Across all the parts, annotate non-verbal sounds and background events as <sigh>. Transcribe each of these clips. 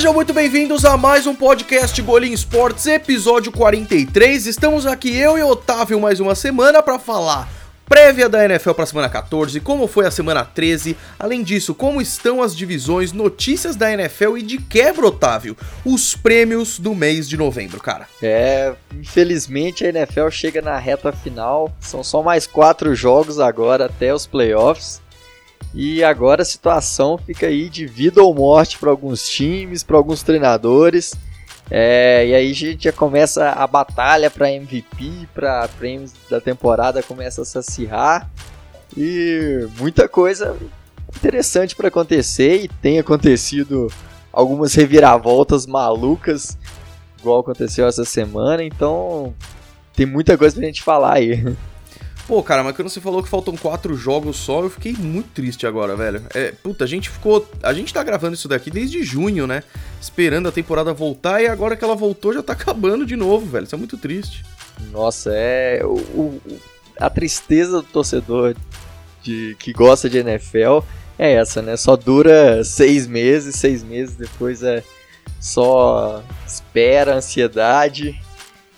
Sejam muito bem-vindos a mais um podcast Golim Sports, episódio 43. Estamos aqui eu e Otávio mais uma semana para falar prévia da NFL para a semana 14, como foi a semana 13, além disso, como estão as divisões, notícias da NFL e de quebra, Otávio, os prêmios do mês de novembro, cara. É, infelizmente a NFL chega na reta final, são só mais quatro jogos agora até os playoffs. E agora a situação fica aí de vida ou morte para alguns times, para alguns treinadores. É, e aí a gente já começa a batalha para MVP, para prêmios da temporada começa a se acirrar. E muita coisa interessante para acontecer e tem acontecido algumas reviravoltas malucas, igual aconteceu essa semana, então tem muita coisa pra gente falar aí. <laughs> Pô, cara, mas quando você falou que faltam quatro jogos só, eu fiquei muito triste agora, velho. É, puta, a gente ficou. A gente tá gravando isso daqui desde junho, né? Esperando a temporada voltar e agora que ela voltou já tá <laughs> acabando de novo, velho. Isso é muito triste. Nossa, é. O, o, a tristeza do torcedor de, que gosta de NFL é essa, né? Só dura seis meses, seis meses depois é só espera, ansiedade.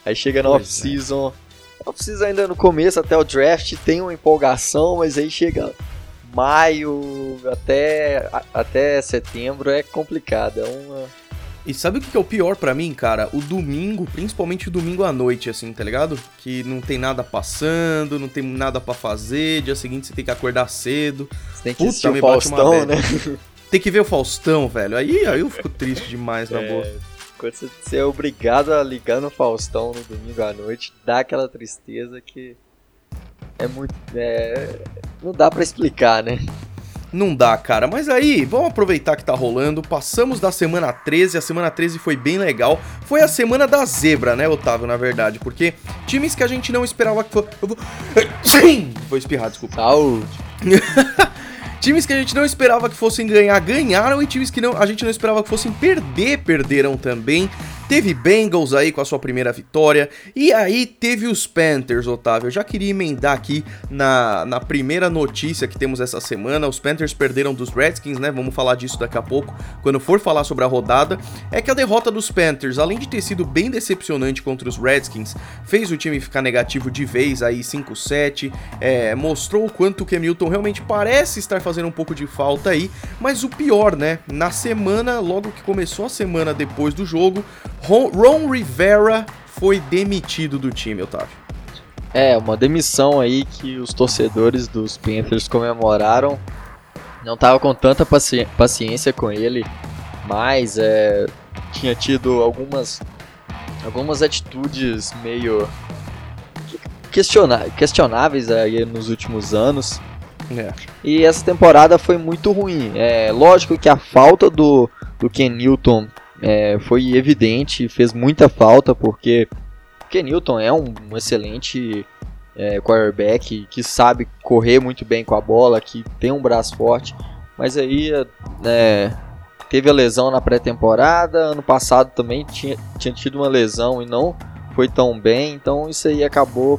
Aí chega no é. off-season, precisa ainda no começo, até o draft, tem uma empolgação, mas aí chega maio até, até setembro é complicado. É uma. E sabe o que é o pior para mim, cara? O domingo, principalmente o domingo à noite, assim, tá ligado? Que não tem nada passando, não tem nada para fazer, dia seguinte você tem que acordar cedo. Você tem que assistir o Faustão, né? Tem que ver o Faustão, velho. Aí, aí eu fico triste demais, na é... boa quando você é obrigado a ligar no Faustão no domingo à noite, dá aquela tristeza que é muito. É, não dá para explicar, né? Não dá, cara. Mas aí, vamos aproveitar que tá rolando. Passamos da semana 13, a semana 13 foi bem legal. Foi a semana da zebra, né, Otávio, na verdade? Porque times que a gente não esperava que. Eu vou. <coughs> Foi espirrar, desculpa. Saúde! <laughs> Times que a gente não esperava que fossem ganhar, ganharam, e times que não, a gente não esperava que fossem perder, perderam também. Teve Bengals aí com a sua primeira vitória. E aí teve os Panthers, Otávio. Eu já queria emendar aqui na, na primeira notícia que temos essa semana. Os Panthers perderam dos Redskins, né? Vamos falar disso daqui a pouco, quando for falar sobre a rodada. É que a derrota dos Panthers, além de ter sido bem decepcionante contra os Redskins, fez o time ficar negativo de vez aí 5-7. É, mostrou o quanto o Cam Newton realmente parece estar fazendo um pouco de falta aí. Mas o pior, né? Na semana, logo que começou a semana depois do jogo, Ron Rivera foi demitido do time, Otávio. É, uma demissão aí que os torcedores dos Panthers comemoraram. Não tava com tanta paci paciência com ele, mas é, tinha tido algumas, algumas atitudes meio questionáveis aí nos últimos anos. É. E essa temporada foi muito ruim. É lógico que a falta do, do Ken Newton é, foi evidente, fez muita falta, porque Ken Newton é um, um excelente é, quarterback que sabe correr muito bem com a bola, que tem um braço forte, mas aí é, teve a lesão na pré-temporada, ano passado também tinha, tinha tido uma lesão e não foi tão bem, então isso aí acabou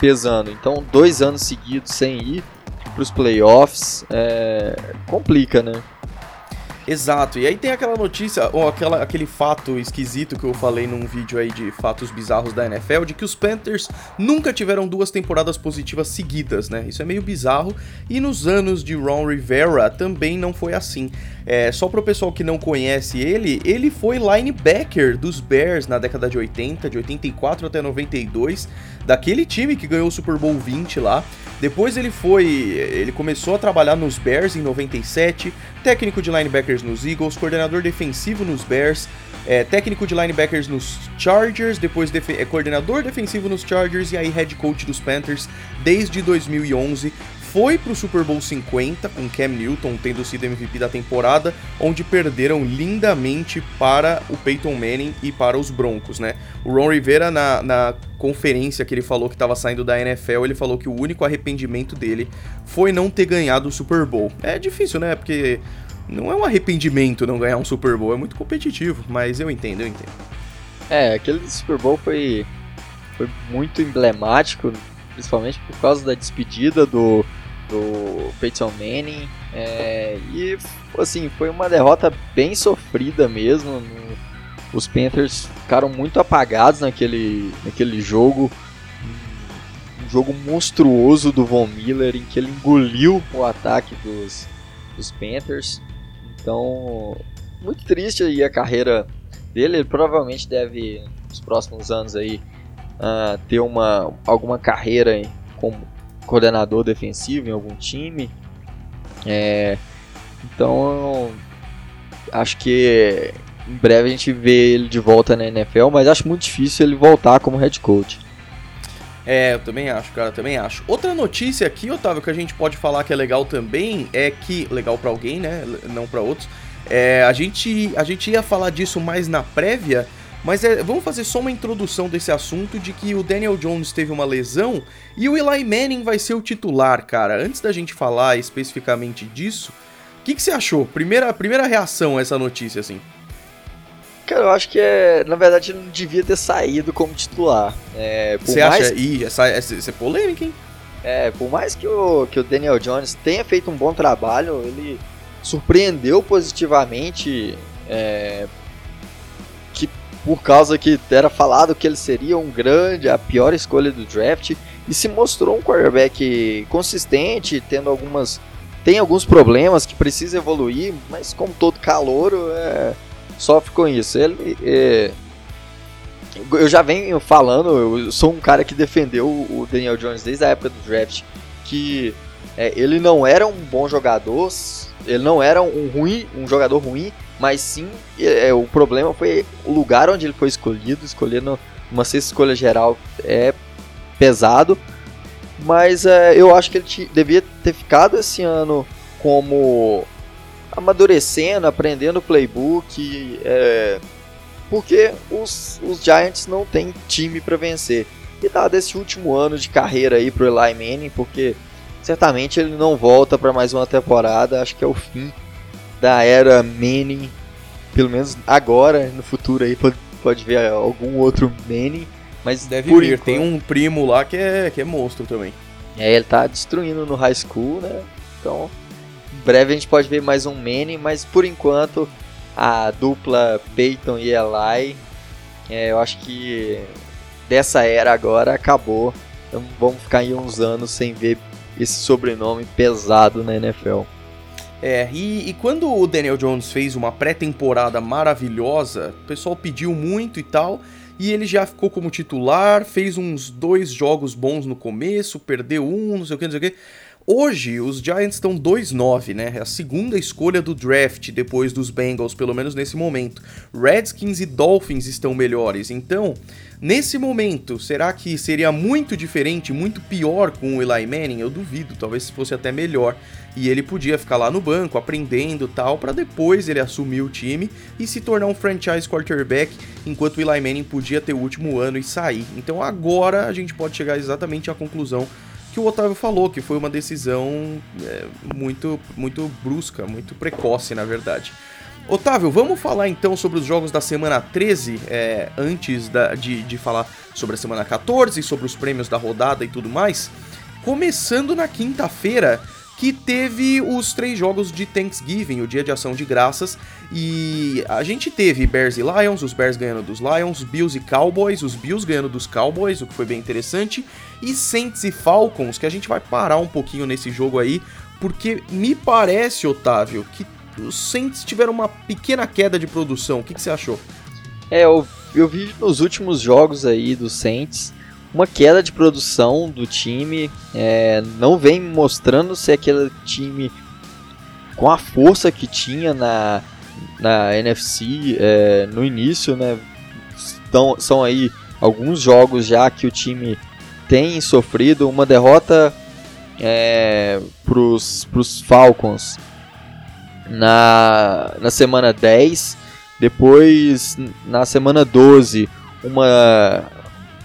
pesando. Então, dois anos seguidos sem ir para os playoffs é, complica, né? Exato, e aí tem aquela notícia, ou aquela, aquele fato esquisito que eu falei num vídeo aí de fatos bizarros da NFL, de que os Panthers nunca tiveram duas temporadas positivas seguidas, né? Isso é meio bizarro, e nos anos de Ron Rivera também não foi assim. É, só pro pessoal que não conhece ele, ele foi linebacker dos Bears na década de 80, de 84 até 92, daquele time que ganhou o Super Bowl 20 lá. Depois ele foi, ele começou a trabalhar nos Bears em 97, técnico de linebackers nos Eagles, coordenador defensivo nos Bears, é, técnico de linebackers nos Chargers, depois é, coordenador defensivo nos Chargers e aí head coach dos Panthers desde 2011 foi pro Super Bowl 50 com Cam Newton tendo sido MVP da temporada, onde perderam lindamente para o Peyton Manning e para os Broncos, né? O Ron Rivera, na, na conferência que ele falou que estava saindo da NFL, ele falou que o único arrependimento dele foi não ter ganhado o Super Bowl. É difícil, né? Porque não é um arrependimento não ganhar um Super Bowl, é muito competitivo, mas eu entendo, eu entendo. É, aquele Super Bowl foi, foi muito emblemático, principalmente por causa da despedida do, do Peyton Manning. É, e assim, foi uma derrota bem sofrida mesmo. Os Panthers ficaram muito apagados naquele, naquele jogo. Um jogo monstruoso do Von Miller em que ele engoliu o ataque dos, dos Panthers. Então, muito triste aí a carreira dele. Ele provavelmente deve, nos próximos anos aí, uh, ter uma, alguma carreira como coordenador defensivo em algum time. É, então, acho que em breve a gente vê ele de volta na NFL, mas acho muito difícil ele voltar como head coach. É, eu também acho, cara, também acho. Outra notícia aqui, Otávio, que a gente pode falar que é legal também, é que legal para alguém, né, não para outros. É, a gente a gente ia falar disso mais na prévia, mas é, vamos fazer só uma introdução desse assunto de que o Daniel Jones teve uma lesão e o Eli Manning vai ser o titular, cara. Antes da gente falar especificamente disso, o que, que você achou? Primeira, primeira reação a essa notícia, assim. Cara, eu acho que é. Na verdade, não devia ter saído como titular. É, Você mais... acha? Ih, essa, essa, essa é polêmica, hein? É, por mais que o, que o Daniel Jones tenha feito um bom trabalho, ele surpreendeu positivamente. É, por causa que era falado que ele seria um grande, a pior escolha do draft, e se mostrou um quarterback consistente, tendo algumas. Tem alguns problemas que precisa evoluir, mas como todo calouro, é sofre com isso. Ele, é, eu já venho falando, eu sou um cara que defendeu o Daniel Jones desde a época do draft, que é, ele não era um bom jogador, ele não era um ruim, um jogador ruim, mas sim é, o problema foi o lugar onde ele foi escolhido, escolhendo uma sexta escolha geral é pesado, mas é, eu acho que ele devia ter ficado esse ano como amadurecendo, aprendendo o playbook, é, porque os, os Giants não têm time para vencer. E dado esse último ano de carreira aí pro Eli Manning, porque certamente ele não volta para mais uma temporada, acho que é o fim da era Manning, pelo menos agora, no futuro aí pode, pode ver algum outro Manning, mas deve vir, enquanto... tem um primo lá que é, que é monstro também. É, ele tá destruindo no high school, né? Então, breve a gente pode ver mais um Manning, mas por enquanto a dupla Peyton e Eli, é, eu acho que dessa era agora acabou. Então vamos ficar aí uns anos sem ver esse sobrenome pesado na NFL. É, e, e quando o Daniel Jones fez uma pré-temporada maravilhosa, o pessoal pediu muito e tal, e ele já ficou como titular, fez uns dois jogos bons no começo, perdeu um, não sei o que, não sei o que. Hoje, os Giants estão 2-9, né? É a segunda escolha do draft depois dos Bengals, pelo menos nesse momento. Redskins e Dolphins estão melhores. Então, nesse momento, será que seria muito diferente, muito pior com o Eli Manning? Eu duvido, talvez fosse até melhor. E ele podia ficar lá no banco, aprendendo tal, para depois ele assumir o time e se tornar um franchise quarterback, enquanto o Eli Manning podia ter o último ano e sair. Então agora a gente pode chegar exatamente à conclusão que o Otávio falou, que foi uma decisão é, muito, muito brusca, muito precoce, na verdade. Otávio, vamos falar então sobre os jogos da semana 13, é, antes da, de, de falar sobre a semana 14, sobre os prêmios da rodada e tudo mais. Começando na quinta-feira, que teve os três jogos de Thanksgiving, o dia de ação de graças, e a gente teve Bears e Lions, os Bears ganhando dos Lions, Bills e Cowboys, os Bills ganhando dos Cowboys, o que foi bem interessante, e Saints e Falcons, que a gente vai parar um pouquinho nesse jogo aí, porque me parece, Otávio, que os Saints tiveram uma pequena queda de produção. O que, que você achou? É, eu, eu vi nos últimos jogos aí dos Saints uma queda de produção do time, é, não vem mostrando se aquele time com a força que tinha na, na NFC é, no início, né? Então, são aí alguns jogos já que o time tem sofrido uma derrota é, para os Falcons na, na semana 10, depois na semana 12 uma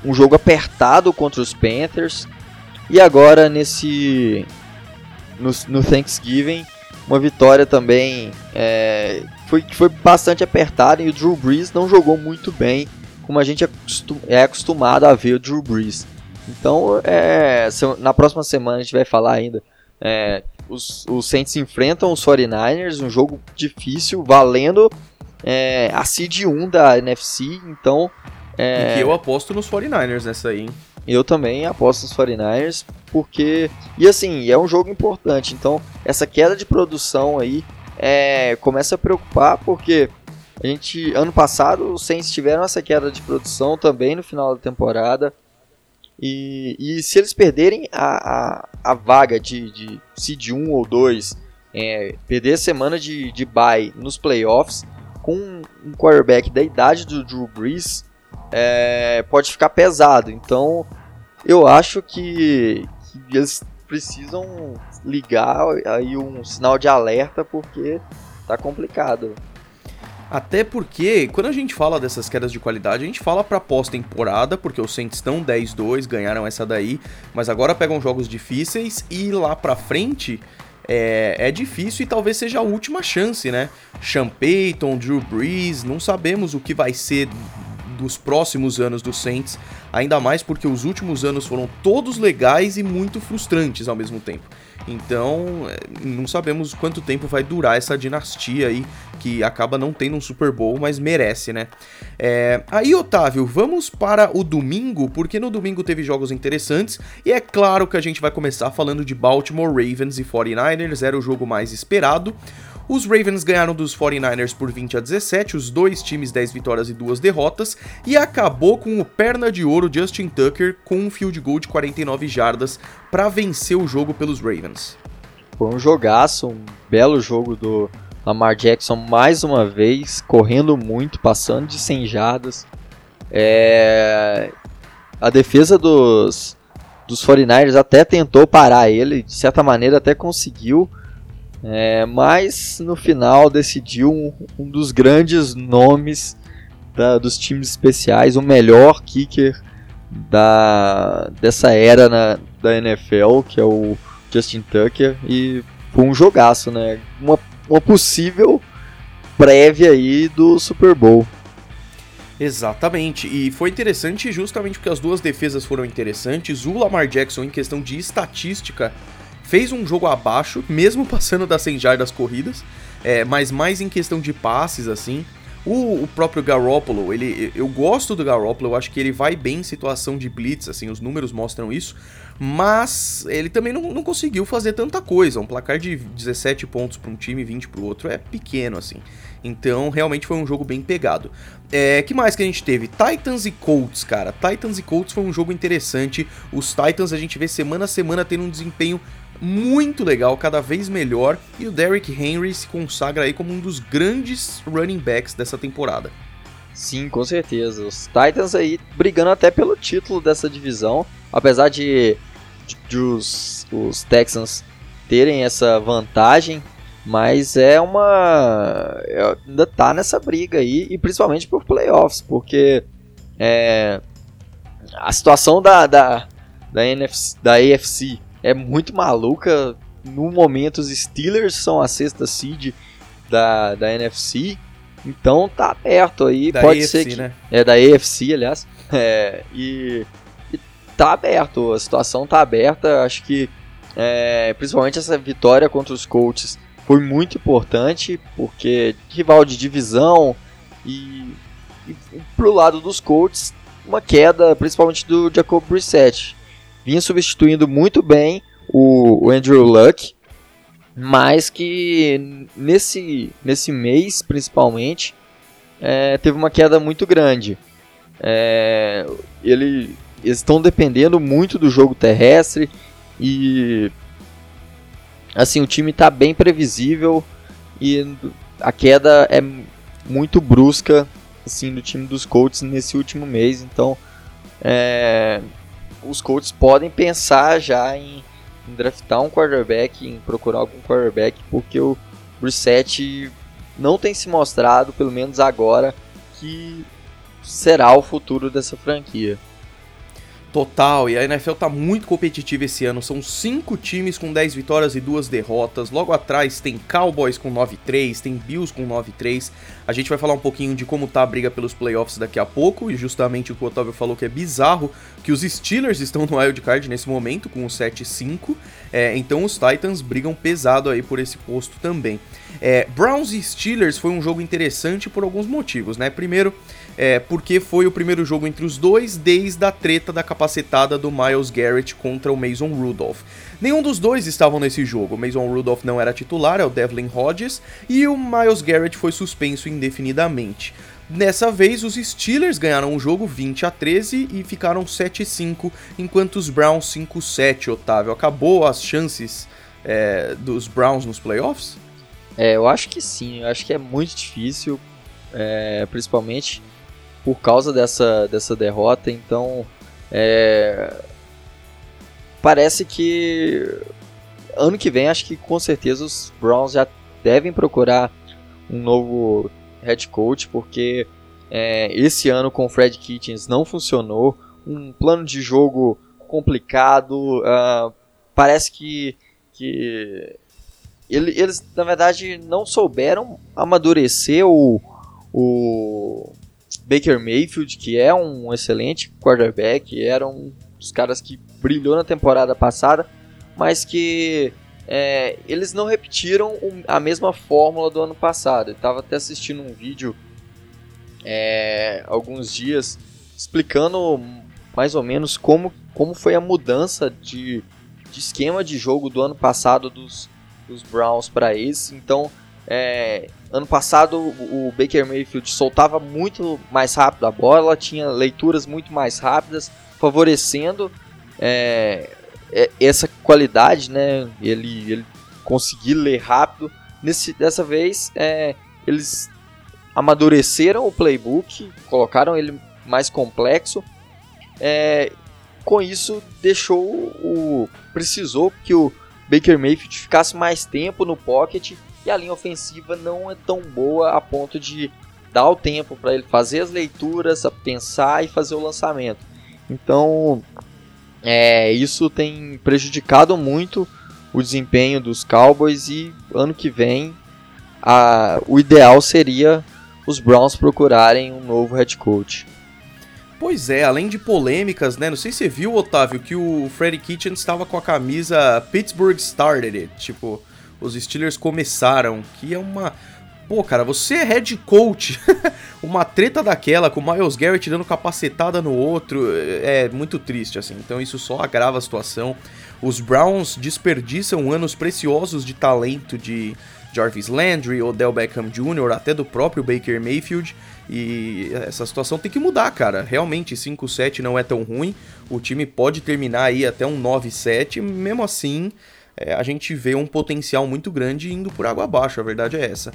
um jogo apertado contra os Panthers. E agora nesse no, no Thanksgiving, uma vitória também é, foi, foi bastante apertada e o Drew Brees não jogou muito bem, como a gente é acostumado a ver o Drew Brees. Então, é, na próxima semana a gente vai falar ainda é, os, os Saints enfrentam os 49ers, um jogo difícil, valendo é, a seed 1 da NFC, então... É, e que eu aposto nos 49ers nessa aí, hein? Eu também aposto nos 49ers, porque... E assim, é um jogo importante, então essa queda de produção aí é, começa a preocupar, porque a gente, ano passado, os Saints tiveram essa queda de produção também no final da temporada. E, e se eles perderem a, a, a vaga de, de seed 1 ou 2, é, perder a semana de, de bye nos playoffs, com um quarterback da idade do Drew Brees, é, pode ficar pesado. Então, eu acho que, que eles precisam ligar aí um sinal de alerta porque tá complicado. Até porque, quando a gente fala dessas quedas de qualidade, a gente fala pra pós-temporada, porque os Saints estão 10-2, ganharam essa daí, mas agora pegam jogos difíceis e lá pra frente é, é difícil e talvez seja a última chance, né? Sean Payton, Drew Brees, não sabemos o que vai ser dos próximos anos do Saints, ainda mais porque os últimos anos foram todos legais e muito frustrantes ao mesmo tempo. Então, é, não sabemos quanto tempo vai durar essa dinastia aí, que acaba não tendo um Super Bowl, mas merece, né? É... Aí, Otávio, vamos para o domingo, porque no domingo teve jogos interessantes, e é claro que a gente vai começar falando de Baltimore Ravens e 49ers, era o jogo mais esperado. Os Ravens ganharam dos 49ers por 20 a 17, os dois times 10 vitórias e 2 derrotas, e acabou com o perna de ouro Justin Tucker com um field goal de 49 jardas para vencer o jogo pelos Ravens. Foi um jogaço, um belo jogo do Lamar Jackson mais uma vez, correndo muito, passando de 100 jardas. É... A defesa dos, dos 49ers até tentou parar ele, de certa maneira até conseguiu, é, mas no final decidiu um, um dos grandes nomes da, dos times especiais, o melhor kicker da, dessa era na, da NFL, que é o Justin Tucker, e foi um jogaço, né? Uma, uma possível prévia aí do Super Bowl. Exatamente, e foi interessante justamente porque as duas defesas foram interessantes. O Lamar Jackson, em questão de estatística, fez um jogo abaixo, mesmo <laughs> passando das 100 jardas corridas, é, mas mais em questão de passes, assim. O, o, próprio Garoppolo, ele, eu gosto do Garoppolo, eu acho que ele vai bem em situação de blitz, assim, os números mostram isso, mas ele também não, não conseguiu fazer tanta coisa. Um placar de 17 pontos para um time e 20 para o outro é pequeno, assim. Então, realmente foi um jogo bem pegado. É, que mais que a gente teve? Titans e Colts, cara. Titans e Colts foi um jogo interessante. Os Titans a gente vê semana a semana tendo um desempenho muito legal, cada vez melhor, e o Derrick Henry se consagra aí como um dos grandes running backs dessa temporada. Sim, com certeza. Os Titans aí brigando até pelo título dessa divisão, apesar de, de, de os, os Texans terem essa vantagem, mas é uma. É, ainda tá nessa briga aí, e principalmente por playoffs, porque é, a situação da, da, da, NFC, da AFC é muito maluca. No momento, os Steelers são a sexta seed da, da NFC. Então tá aberto aí. Da Pode AFC, ser que. Né? É da AFC, aliás. É, e, e tá aberto. A situação tá aberta. Acho que é, principalmente essa vitória contra os Colts foi muito importante. Porque rival de divisão e, e pro lado dos Colts, uma queda principalmente do Jacob Brissett vinha substituindo muito bem o, o Andrew Luck, mas que nesse, nesse mês, principalmente, é, teve uma queda muito grande. É, ele, eles estão dependendo muito do jogo terrestre e assim o time está bem previsível e a queda é muito brusca assim do time dos Colts nesse último mês. Então é, os Colts podem pensar já em, em, draftar um quarterback, em procurar algum quarterback, porque o Brissett não tem se mostrado, pelo menos agora, que será o futuro dessa franquia. Total, e a NFL tá muito competitiva esse ano. São cinco times com 10 vitórias e duas derrotas. Logo atrás tem Cowboys com 9-3, tem Bills com 9-3. A gente vai falar um pouquinho de como tá a briga pelos playoffs daqui a pouco, e justamente o que o Otávio falou que é bizarro, que os Steelers <laughs> estão no wild card nesse momento com o 7-5. É, então os Titans brigam pesado aí por esse posto também. É, Browns e Steelers foi um jogo interessante por alguns motivos, né? Primeiro, é, porque foi o primeiro jogo entre os dois desde a treta da capacetada do Miles Garrett contra o Mason Rudolph. Nenhum dos dois estavam nesse jogo. O Mason Rudolph não era titular, é o Devlin Hodges, e o Miles Garrett foi suspenso indefinidamente. Dessa vez, os Steelers ganharam o jogo 20 a 13 e ficaram 7 5, enquanto os Browns 5 7, Otávio. Acabou as chances é, dos Browns nos playoffs? É, eu acho que sim. Eu acho que é muito difícil, é, principalmente por causa dessa, dessa derrota. Então, é, parece que ano que vem, acho que com certeza os Browns já devem procurar um novo head coach, porque é, esse ano com o Fred Kitchens não funcionou. Um plano de jogo complicado. Uh, parece que, que ele, eles, na verdade, não souberam amadurecer o, o, Baker Mayfield, que é um excelente quarterback, era um dos caras que brilhou na temporada passada, mas que é, eles não repetiram a mesma fórmula do ano passado. Estava até assistindo um vídeo é, alguns dias explicando mais ou menos como, como foi a mudança de, de esquema de jogo do ano passado dos, dos Browns para esse. Então, é, ano passado o Baker Mayfield soltava muito mais rápido a bola, tinha leituras muito mais rápidas, favorecendo é, é, essa qualidade, né? Ele, ele conseguir ler rápido. Nesse, dessa vez, é, eles amadureceram o playbook, colocaram ele mais complexo. É, com isso, deixou o precisou que o Baker Mayfield ficasse mais tempo no pocket e a linha ofensiva não é tão boa a ponto de dar o tempo para ele fazer as leituras, pensar e fazer o lançamento. Então, é, isso tem prejudicado muito o desempenho dos Cowboys e ano que vem a, o ideal seria os Browns procurarem um novo head coach. Pois é, além de polêmicas, né? Não sei se você viu, Otávio, que o Freddie Kitchen estava com a camisa Pittsburgh Started. Tipo, os Steelers começaram, que é uma. Pô, cara, você é head coach. <laughs> uma treta daquela com o Miles Garrett dando capacetada no outro é muito triste, assim. Então isso só agrava a situação. Os Browns desperdiçam anos preciosos de talento de Jarvis Landry, Odell Beckham Jr., até do próprio Baker Mayfield. E essa situação tem que mudar, cara. Realmente, 5-7 não é tão ruim. O time pode terminar aí até um 9-7. Mesmo assim, é, a gente vê um potencial muito grande indo por água abaixo, a verdade é essa.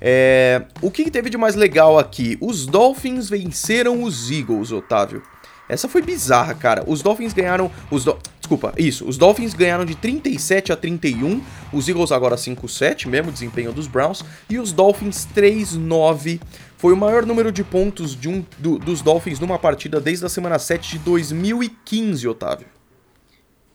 É, o que teve de mais legal aqui? Os Dolphins venceram os Eagles, Otávio. Essa foi bizarra, cara. Os Dolphins ganharam. Os do... Desculpa, isso. Os Dolphins ganharam de 37 a 31. Os Eagles agora 5-7, mesmo desempenho dos Browns. E os Dolphins 3-9. Foi o maior número de pontos de um, do, dos Dolphins numa partida desde a semana 7 de 2015, Otávio.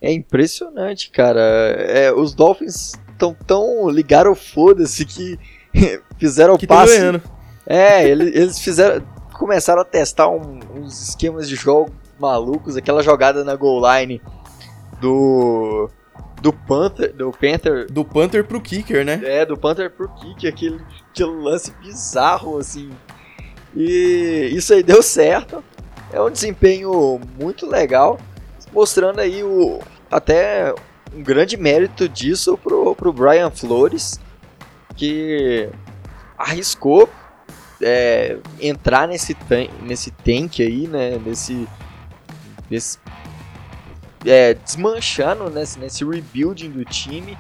É impressionante, cara. É, os Dolphins tão tão ligaram foda-se que <laughs> fizeram que passe. Ganhando. É, eles, eles fizeram começaram a testar um, uns esquemas de jogo malucos, aquela jogada na goal line do do Panther, do Panther, do Panther pro kicker, né? É, do Panther pro kicker, aquele, aquele lance bizarro assim. E isso aí deu certo. É um desempenho muito legal mostrando aí o até um grande mérito disso pro, pro Brian Flores, que arriscou é, entrar nesse, tan nesse tank aí, né? Nesse. nesse é, desmanchando nesse, nesse rebuilding do time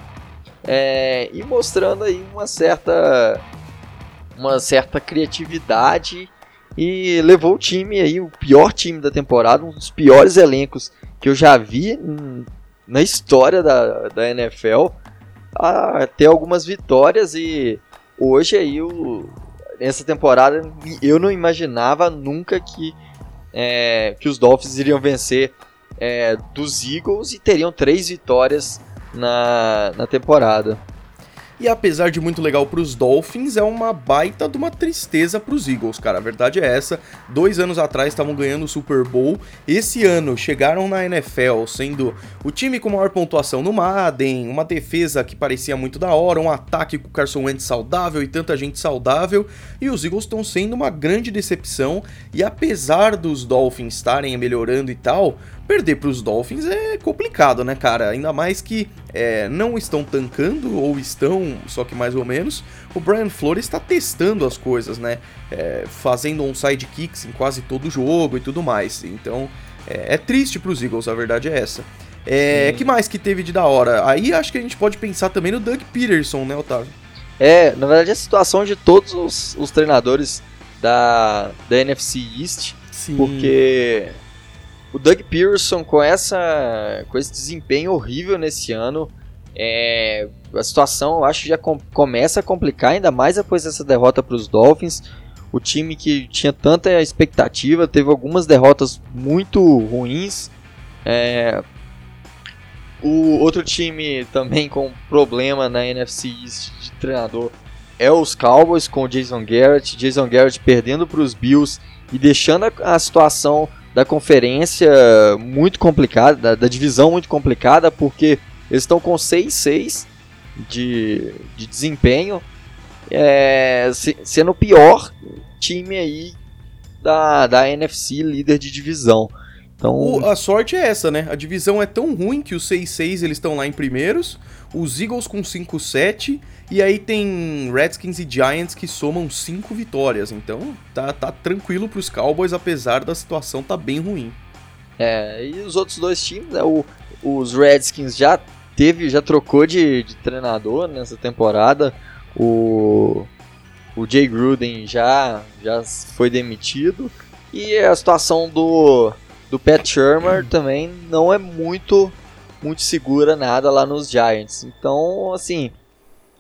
é, e mostrando aí uma certa uma certa criatividade e levou o time aí o pior time da temporada, um dos piores elencos que eu já vi na história da, da NFL a ter algumas vitórias e hoje aí o, nessa temporada eu não imaginava nunca que, é, que os Dolphins iriam vencer é, dos Eagles e teriam três vitórias na, na temporada. E apesar de muito legal para os Dolphins, é uma baita de uma tristeza para os Eagles, cara. A verdade é essa. Dois anos atrás estavam ganhando o Super Bowl. Esse ano chegaram na NFL sendo o time com maior pontuação no Madden, uma defesa que parecia muito da hora, um ataque com o Carson Wentz saudável e tanta gente saudável. E os Eagles estão sendo uma grande decepção. E apesar dos Dolphins estarem melhorando e tal, perder para os Dolphins é complicado, né, cara? Ainda mais que é, não estão tancando, ou estão, só que mais ou menos. O Brian Flores está testando as coisas, né? É, fazendo um sidekicks em quase todo jogo e tudo mais. Então é, é triste para os Eagles, a verdade é essa. É, que mais que teve de da hora? Aí acho que a gente pode pensar também no Doug Peterson, né, Otávio? É, na verdade a situação de todos os, os treinadores da, da NFC East, Sim. porque o Doug Pearson com essa com esse desempenho horrível nesse ano, é, a situação eu acho que já com, começa a complicar ainda mais após essa derrota para os Dolphins. O time que tinha tanta expectativa teve algumas derrotas muito ruins. É, o outro time também com problema na NFC East de treinador é os Cowboys com o Jason Garrett. Jason Garrett perdendo para os Bills e deixando a, a situação da conferência muito complicada, da, da divisão muito complicada, porque eles estão com 6-6 de, de desempenho, é, se, sendo o pior time aí da, da NFC líder de divisão. Então... O, a sorte é essa, né? A divisão é tão ruim que os 6-6 eles estão lá em primeiros, os Eagles com 5-7 e aí tem Redskins e Giants que somam 5 vitórias. Então tá, tá tranquilo pros Cowboys, apesar da situação tá bem ruim. É, e os outros dois times, né, o, os Redskins já teve, já trocou de, de treinador nessa temporada. O, o Jay Gruden já, já foi demitido. E a situação do, do Pat Shermer também não é muito muito segura nada lá nos Giants. Então, assim,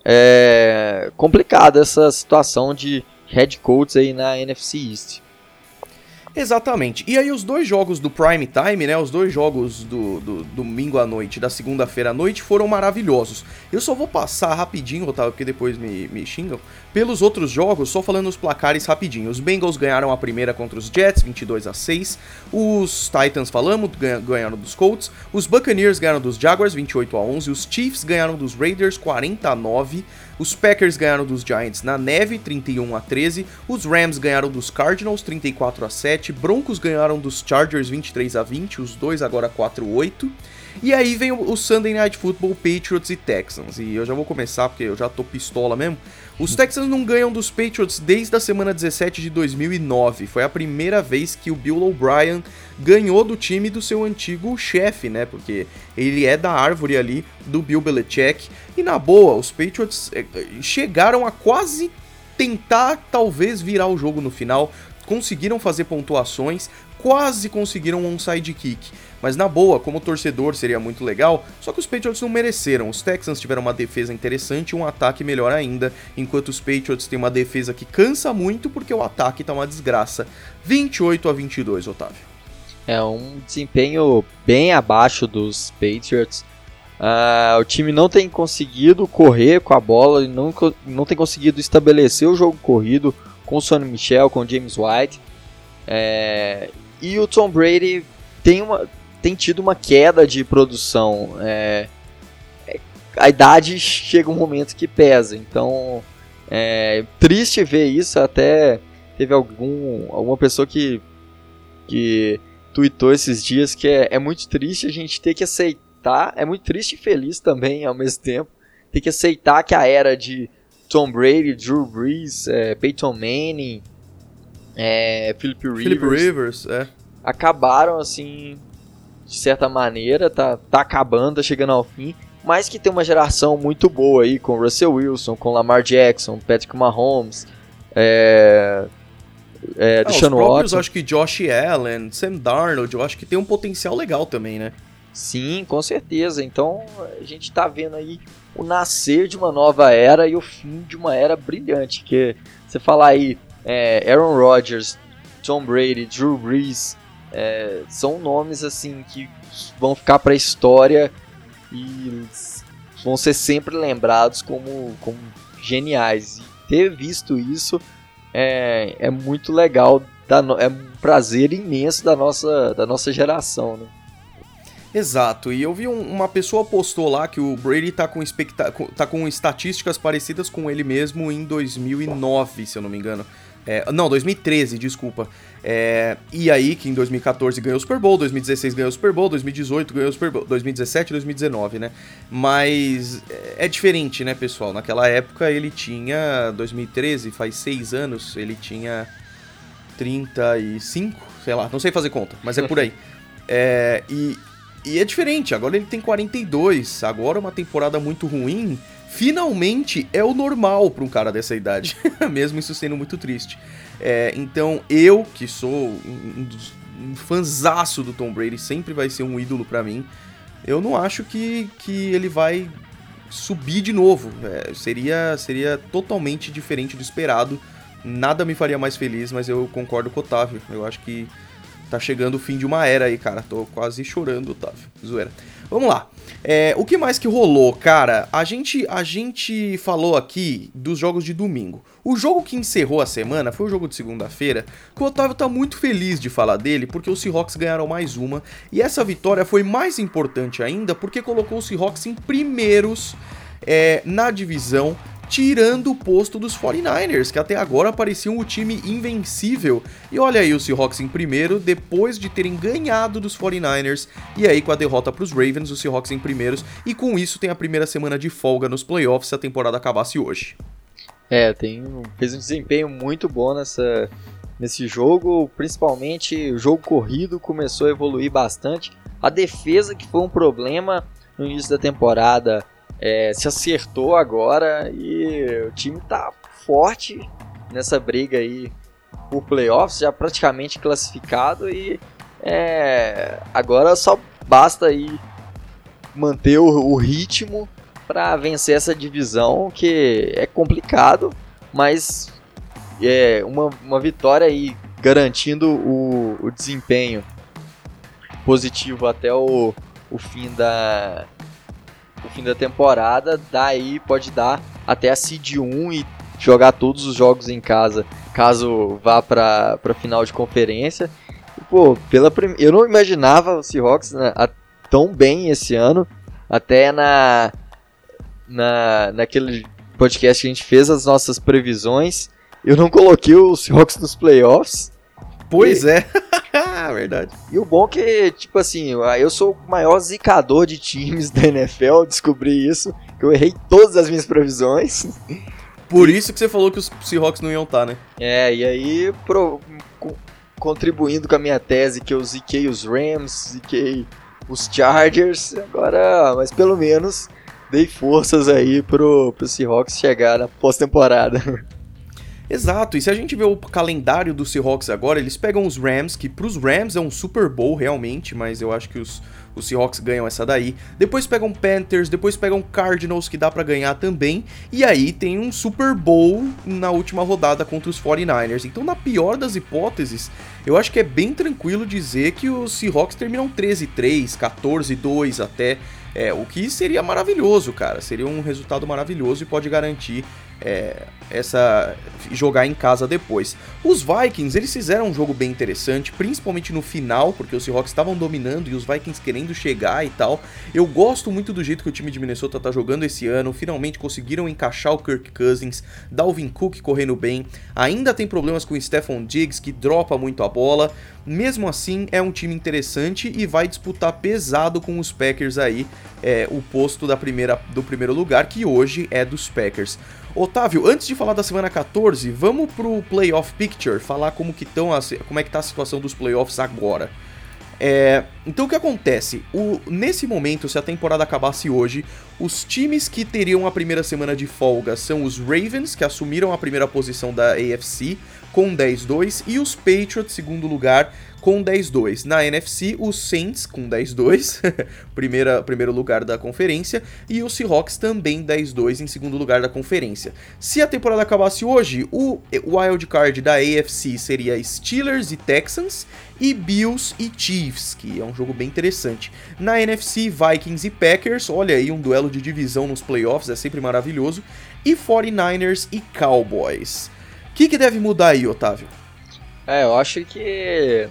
é complicada essa situação de head coach aí na NFC East. Exatamente. E aí os dois jogos do Prime Time, né? Os dois jogos do, do, do domingo à noite, da segunda-feira à noite, foram maravilhosos. Eu só vou passar rapidinho, Otávio, porque depois me, me xingam. Pelos outros jogos, só falando os placares rapidinho. Os Bengals ganharam a primeira contra os Jets, 22 a 6. Os Titans, falamos, ganharam dos Colts. Os Buccaneers ganharam dos Jaguars, 28 a 11. Os Chiefs ganharam dos Raiders, 40 a 9. Os Packers ganharam dos Giants na neve, 31 a 13. Os Rams ganharam dos Cardinals, 34 a 7. Broncos ganharam dos Chargers, 23 a 20. Os dois agora 4 a 8. E aí vem o Sunday Night Football Patriots e Texans. E eu já vou começar porque eu já tô pistola mesmo. Os Texans não ganham dos Patriots desde a semana 17 de 2009. Foi a primeira vez que o Bill O'Brien ganhou do time do seu antigo chefe, né? Porque ele é da árvore ali do Bill Belichick. E na boa, os Patriots eh, chegaram a quase tentar talvez virar o jogo no final. Conseguiram fazer pontuações, quase conseguiram um sidekick. Mas na boa, como torcedor seria muito legal, só que os Patriots não mereceram. Os Texans tiveram uma defesa interessante e um ataque melhor ainda, enquanto os Patriots têm uma defesa que cansa muito porque o ataque tá uma desgraça. 28 a 22, Otávio. É um desempenho bem abaixo dos Patriots. Uh, o time não tem conseguido correr com a bola, não, não tem conseguido estabelecer o jogo corrido com o Sonny Michel, com o James White. É, e o Tom Brady tem, uma, tem tido uma queda de produção. É, é, a idade chega um momento que pesa, então é triste ver isso. Até teve algum, alguma pessoa que, que tweetou esses dias que é, é muito triste a gente ter que aceitar, é muito triste e feliz também ao mesmo tempo, ter que aceitar que a era de Tom Brady, Drew Brees, é, Peyton Manning, é, Philip Rivers, Rivers é. acabaram assim de certa maneira, tá, tá acabando, tá chegando ao fim, mas que tem uma geração muito boa aí com Russell Wilson, com Lamar Jackson, Patrick Mahomes, é, é, ah, os próprios, acho que Josh Allen, Sam Darnold, eu acho que tem um potencial legal também, né? Sim, com certeza. Então a gente tá vendo aí o nascer de uma nova era e o fim de uma era brilhante. Que você falar aí é, Aaron Rodgers, Tom Brady, Drew Brees, é, são nomes assim que vão ficar para a história e vão ser sempre lembrados como, como geniais. E ter visto isso é, é muito legal, é um prazer imenso da nossa, da nossa geração, né? Exato, e eu vi um, uma pessoa postou lá que o Brady tá com, tá com estatísticas parecidas com ele mesmo em 2009, se eu não me engano. É, não, 2013, desculpa. É, e aí, que em 2014 ganhou o Super Bowl, 2016 ganhou o Super Bowl, 2018 ganhou o Super Bowl, 2017 2019, né? Mas é, é diferente, né, pessoal? Naquela época ele tinha, 2013, faz seis anos, ele tinha 35, sei lá, não sei fazer conta, mas é por aí. <laughs> É, e, e é diferente, agora ele tem 42, agora uma temporada muito ruim, finalmente é o normal para um cara dessa idade, <laughs> mesmo isso sendo muito triste. É, então eu, que sou um, um fanzaço do Tom Brady, sempre vai ser um ídolo para mim, eu não acho que, que ele vai subir de novo. É, seria, seria totalmente diferente do esperado. Nada me faria mais feliz, mas eu concordo com o Otávio. Eu acho que tá chegando o fim de uma era aí, cara. Tô quase chorando, Otávio. Zoeira. Vamos lá. É, o que mais que rolou, cara? A gente, a gente falou aqui dos jogos de domingo. O jogo que encerrou a semana foi o jogo de segunda-feira, que o Otávio tá muito feliz de falar dele, porque os Seahawks ganharam mais uma, e essa vitória foi mais importante ainda porque colocou os Seahawks em primeiros é, na divisão tirando o posto dos 49ers, que até agora pareciam o time invencível. E olha aí o Seahawks em primeiro, depois de terem ganhado dos 49ers, e aí com a derrota para os Ravens, os Seahawks em primeiros, e com isso tem a primeira semana de folga nos playoffs se a temporada acabasse hoje. É, tem, fez um desempenho muito bom nessa, nesse jogo, principalmente o jogo corrido começou a evoluir bastante. A defesa, que foi um problema no início da temporada, é, se acertou agora e o time tá forte nessa briga aí por playoffs, já praticamente classificado e é, agora só basta aí manter o, o ritmo para vencer essa divisão que é complicado, mas é uma, uma vitória aí garantindo o, o desempenho positivo até o, o fim da, o fim da temporada, daí pode dar até a Seed 1 e jogar todos os jogos em casa, caso vá para final de conferência. E, pô, pela prim... eu não imaginava o Seahawks né, tão bem esse ano, até na, na naquele podcast que a gente fez as nossas previsões, eu não coloquei o Seahawks nos playoffs. Pois e... é. <laughs> Verdade. E o bom é que, tipo assim, eu sou o maior zicador de times <laughs> da NFL, descobri isso, que eu errei todas as minhas previsões. Por isso que você falou que os Seahawks não iam estar, tá, né? É, e aí, pro, co contribuindo com a minha tese que eu ziquei os Rams, ziquei os Chargers, agora, mas pelo menos dei forças aí pro, pro Seahawks chegar na pós-temporada. <laughs> Exato, e se a gente vê o calendário dos Seahawks agora, eles pegam os Rams, que pros Rams é um Super Bowl realmente, mas eu acho que os, os Seahawks ganham essa daí. Depois pegam Panthers, depois pegam Cardinals, que dá para ganhar também. E aí tem um Super Bowl na última rodada contra os 49ers. Então, na pior das hipóteses, eu acho que é bem tranquilo dizer que os Seahawks terminam 13-3, 14-2 até. É, o que seria maravilhoso, cara. Seria um resultado maravilhoso e pode garantir é, essa jogar em casa depois. Os Vikings, eles fizeram um jogo bem interessante, principalmente no final, porque os Seahawks estavam dominando e os Vikings querendo chegar e tal. Eu gosto muito do jeito que o time de Minnesota tá jogando esse ano, finalmente conseguiram encaixar o Kirk Cousins, Dalvin Cook correndo bem. Ainda tem problemas com o Stephon Diggs, que dropa muito a bola. Mesmo assim, é um time interessante e vai disputar pesado com os Packers aí, é, o posto da primeira, do primeiro lugar, que hoje é dos Packers. Otávio, antes de falar da semana 14, vamos pro Playoff Picture, falar como que, tão a, como é que tá a situação dos playoffs agora. É, então o que acontece? O, nesse momento, se a temporada acabasse hoje, os times que teriam a primeira semana de folga são os Ravens, que assumiram a primeira posição da AFC com 10-2, e os Patriots, segundo lugar, com 10-2. Na NFC, os Saints com 10-2, <laughs> primeira primeiro lugar da conferência, e os Seahawks também 10-2 em segundo lugar da conferência. Se a temporada acabasse hoje, o wild card da AFC seria Steelers e Texans e Bills e Chiefs, que é um jogo bem interessante. Na NFC, Vikings e Packers, olha aí um duelo de divisão nos playoffs, é sempre maravilhoso, e 49ers e Cowboys. O que, que deve mudar aí, Otávio? É, eu acho que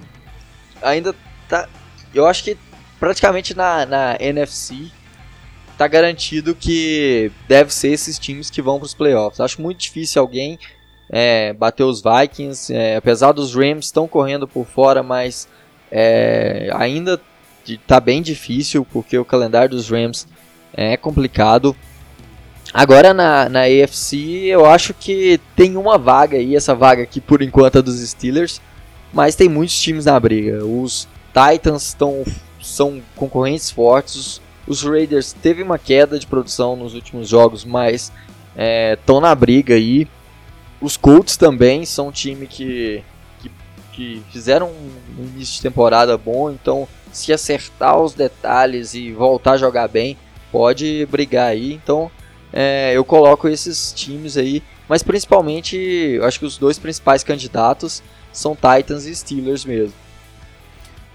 ainda tá. Eu acho que praticamente na, na NFC tá garantido que deve ser esses times que vão para os playoffs. Acho muito difícil alguém é, bater os Vikings, é, apesar dos Rams estão correndo por fora, mas é, ainda tá bem difícil porque o calendário dos Rams é complicado. Agora na, na AFC eu acho que tem uma vaga aí, essa vaga aqui por enquanto é dos Steelers, mas tem muitos times na briga. Os Titans estão são concorrentes fortes. Os Raiders teve uma queda de produção nos últimos jogos, mas estão é, na briga aí. Os Colts também são um time que, que, que fizeram um início de temporada bom, então se acertar os detalhes e voltar a jogar bem, pode brigar aí. Então é, eu coloco esses times aí, mas principalmente acho que os dois principais candidatos são Titans e Steelers mesmo.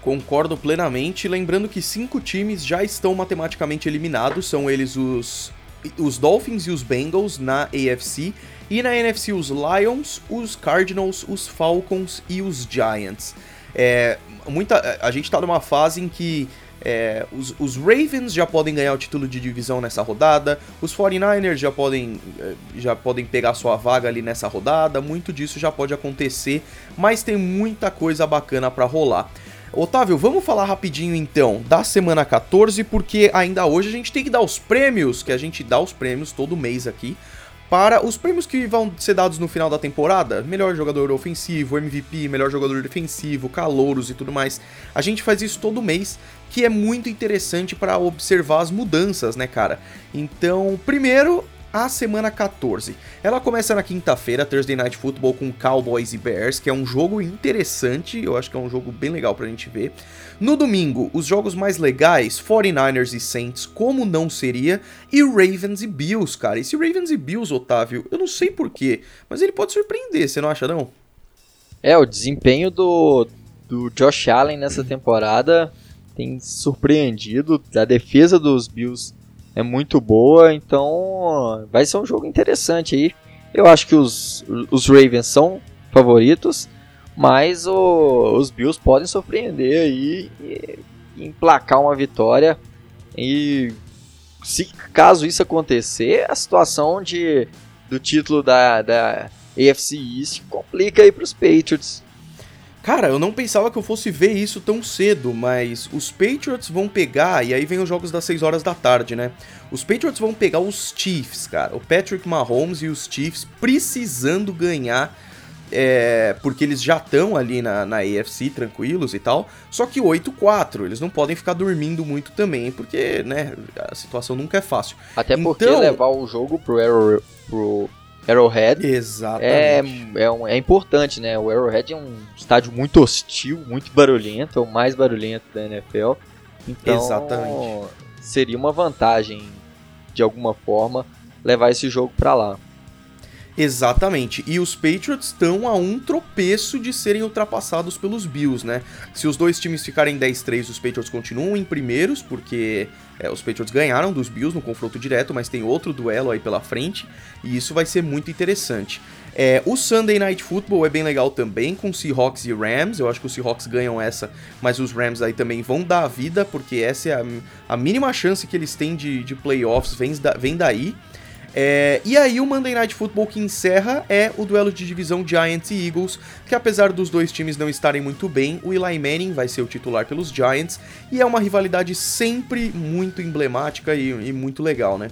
Concordo plenamente, lembrando que cinco times já estão matematicamente eliminados, são eles os, os Dolphins e os Bengals na AFC, e na NFC os Lions, os Cardinals, os Falcons e os Giants. É, muita, a gente está numa fase em que é, os, os, Ravens já podem ganhar o título de divisão nessa rodada, os 49ers já podem, é, já podem pegar sua vaga ali nessa rodada, muito disso já pode acontecer, mas tem muita coisa bacana para rolar. Otávio, vamos falar rapidinho então da semana 14, porque ainda hoje a gente tem que dar os prêmios, que a gente dá os prêmios todo mês aqui para os prêmios que vão ser dados no final da temporada, melhor jogador ofensivo, MVP, melhor jogador defensivo, calouros e tudo mais. A gente faz isso todo mês, que é muito interessante para observar as mudanças, né, cara? Então, primeiro, a semana 14. Ela começa na quinta-feira, Thursday Night Football com Cowboys e Bears, que é um jogo interessante, eu acho que é um jogo bem legal pra gente ver. No domingo, os jogos mais legais, 49ers e Saints, como não seria, e Ravens e Bills, cara. Esse Ravens e Bills, Otávio, eu não sei porquê, mas ele pode surpreender, você não acha não? É, o desempenho do, do Josh Allen nessa temporada tem surpreendido. A defesa dos Bills é muito boa, então vai ser um jogo interessante aí. Eu acho que os, os Ravens são favoritos, mas o, os Bills podem surpreender aí e, emplacar uma vitória. E se caso isso acontecer, a situação de, do título da, da AFC East complica aí para os Patriots. Cara, eu não pensava que eu fosse ver isso tão cedo, mas os Patriots vão pegar, e aí vem os jogos das 6 horas da tarde, né? Os Patriots vão pegar os Chiefs, cara. O Patrick Mahomes e os Chiefs precisando ganhar, é, porque eles já estão ali na, na AFC tranquilos e tal. Só que 8-4, eles não podem ficar dormindo muito também, porque, né, a situação nunca é fácil. Até porque então, levar o jogo pro, Arrow, pro Arrowhead. Exatamente. É, é, um, é, importante, né? O Arrowhead é um estádio muito hostil, muito barulhento, é o mais barulhento da NFL. Então, Exatamente. seria uma vantagem, de alguma forma, levar esse jogo para lá. Exatamente. E os Patriots estão a um tropeço de serem ultrapassados pelos Bills, né? Se os dois times ficarem 10-3, os Patriots continuam em primeiros, porque é, os Patriots ganharam dos Bills no confronto direto, mas tem outro duelo aí pela frente, e isso vai ser muito interessante. É, o Sunday Night Football é bem legal também, com Seahawks e Rams. Eu acho que os Seahawks ganham essa, mas os Rams aí também vão dar a vida, porque essa é a, a mínima chance que eles têm de, de playoffs, vem, da, vem daí. É, e aí o Monday Night Football que encerra é o duelo de divisão Giants e Eagles, que apesar dos dois times não estarem muito bem, o Eli Manning vai ser o titular pelos Giants, e é uma rivalidade sempre muito emblemática e, e muito legal, né?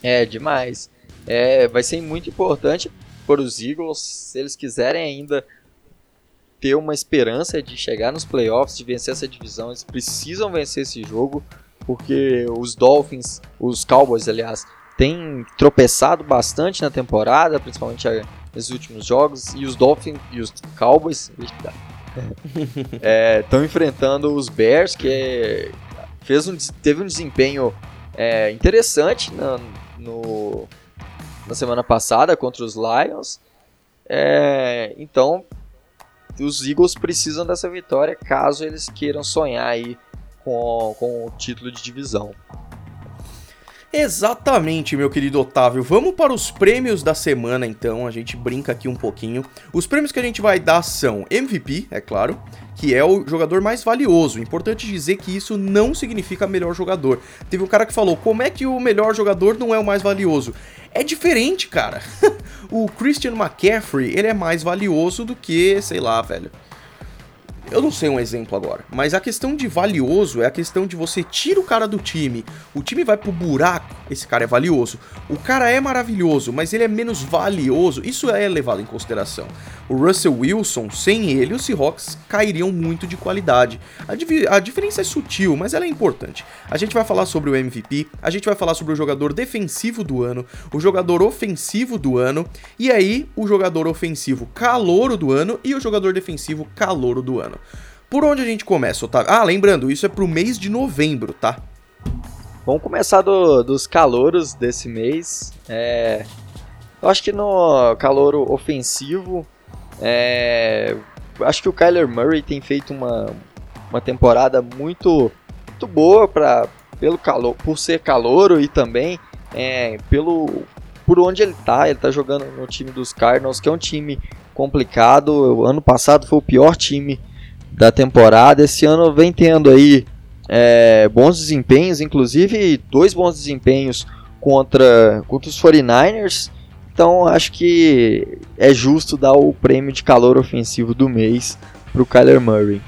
É, demais. É, vai ser muito importante para os Eagles, se eles quiserem ainda ter uma esperança de chegar nos playoffs, de vencer essa divisão, eles precisam vencer esse jogo, porque os Dolphins, os Cowboys, aliás, tem tropeçado bastante na temporada, principalmente nesses últimos jogos, e os Dolphins e os Cowboys Estão <laughs> é, enfrentando os Bears, que é, fez um, teve um desempenho é, interessante na, no, na semana passada contra os Lions. Então, os Eagles precisam dessa vitória caso eles queiram sonhar aí com, com o título de divisão. Exatamente, meu querido Otávio. Vamos para os prêmios da semana, então. A gente brinca aqui um pouquinho. Os prêmios que a gente vai dar são MVP, é claro, que é o jogador mais valioso. Importante dizer que isso não significa melhor jogador. Teve um cara que falou: como é que o melhor jogador não é o mais valioso? É diferente, cara. <laughs> o Christian McCaffrey, ele é mais valioso do que, sei lá, velho eu não sei um exemplo agora, mas a questão de valioso é a questão de você tira o cara do time, o time vai pro buraco, esse cara é valioso. O cara é maravilhoso, mas ele é menos valioso, isso é levado em consideração. O Russell Wilson, sem ele, os Seahawks cairiam muito de qualidade. A, a diferença é sutil, mas ela é importante. A gente vai falar sobre o MVP, a gente vai falar sobre o jogador defensivo do ano, o jogador ofensivo do ano, e aí o jogador ofensivo calouro do ano e o jogador defensivo calouro do ano. Por onde a gente começa, Otávio? Ah, lembrando, isso é pro mês de novembro, tá? Vamos começar do, dos calouros desse mês. É, eu acho que no calouro ofensivo, é, acho que o Kyler Murray tem feito uma, uma temporada muito, muito boa pra, pelo calor, por ser calouro e também é, pelo por onde ele tá. Ele tá jogando no time dos Cardinals, que é um time complicado. O ano passado foi o pior time da temporada. Esse ano vem tendo aí é, bons desempenhos, inclusive dois bons desempenhos contra, contra os 49ers. Então acho que é justo dar o prêmio de calor ofensivo do mês para o Kyler Murray.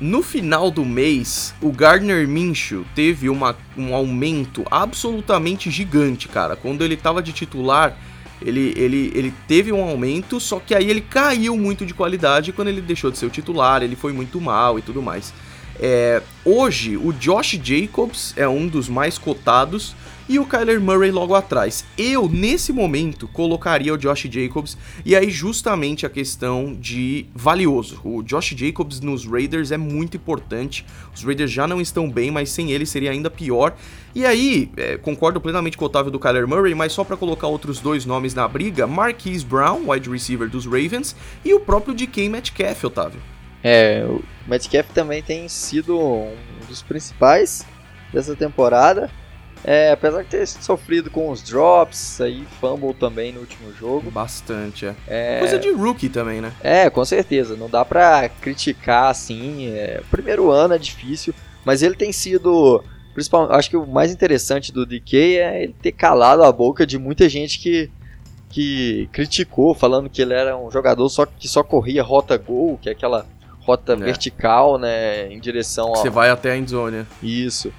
No final do mês, o Gardner Minshew teve uma, um aumento absolutamente gigante, cara. Quando ele estava de titular, ele, ele, ele teve um aumento, só que aí ele caiu muito de qualidade quando ele deixou de ser o titular, ele foi muito mal e tudo mais. É, hoje, o Josh Jacobs é um dos mais cotados e o Kyler Murray logo atrás. Eu, nesse momento, colocaria o Josh Jacobs, e aí justamente a questão de valioso. O Josh Jacobs nos Raiders é muito importante. Os Raiders já não estão bem, mas sem ele seria ainda pior. E aí, é, concordo plenamente com o Otávio do Kyler Murray, mas só para colocar outros dois nomes na briga, Marquise Brown, wide receiver dos Ravens, e o próprio DK Metcalf, Otávio. É, o Metcalf também tem sido um dos principais dessa temporada. É, apesar de ter sofrido com os drops, aí fumble também no último jogo. Bastante, é. é. Coisa de rookie também, né? É, com certeza. Não dá pra criticar assim. É... Primeiro ano é difícil, mas ele tem sido. Principalmente, acho que o mais interessante do DK é ele ter calado a boca de muita gente que, que criticou, falando que ele era um jogador só que só corria rota gol, que é aquela rota é. vertical, né, em direção Você vai até a endzone. Isso.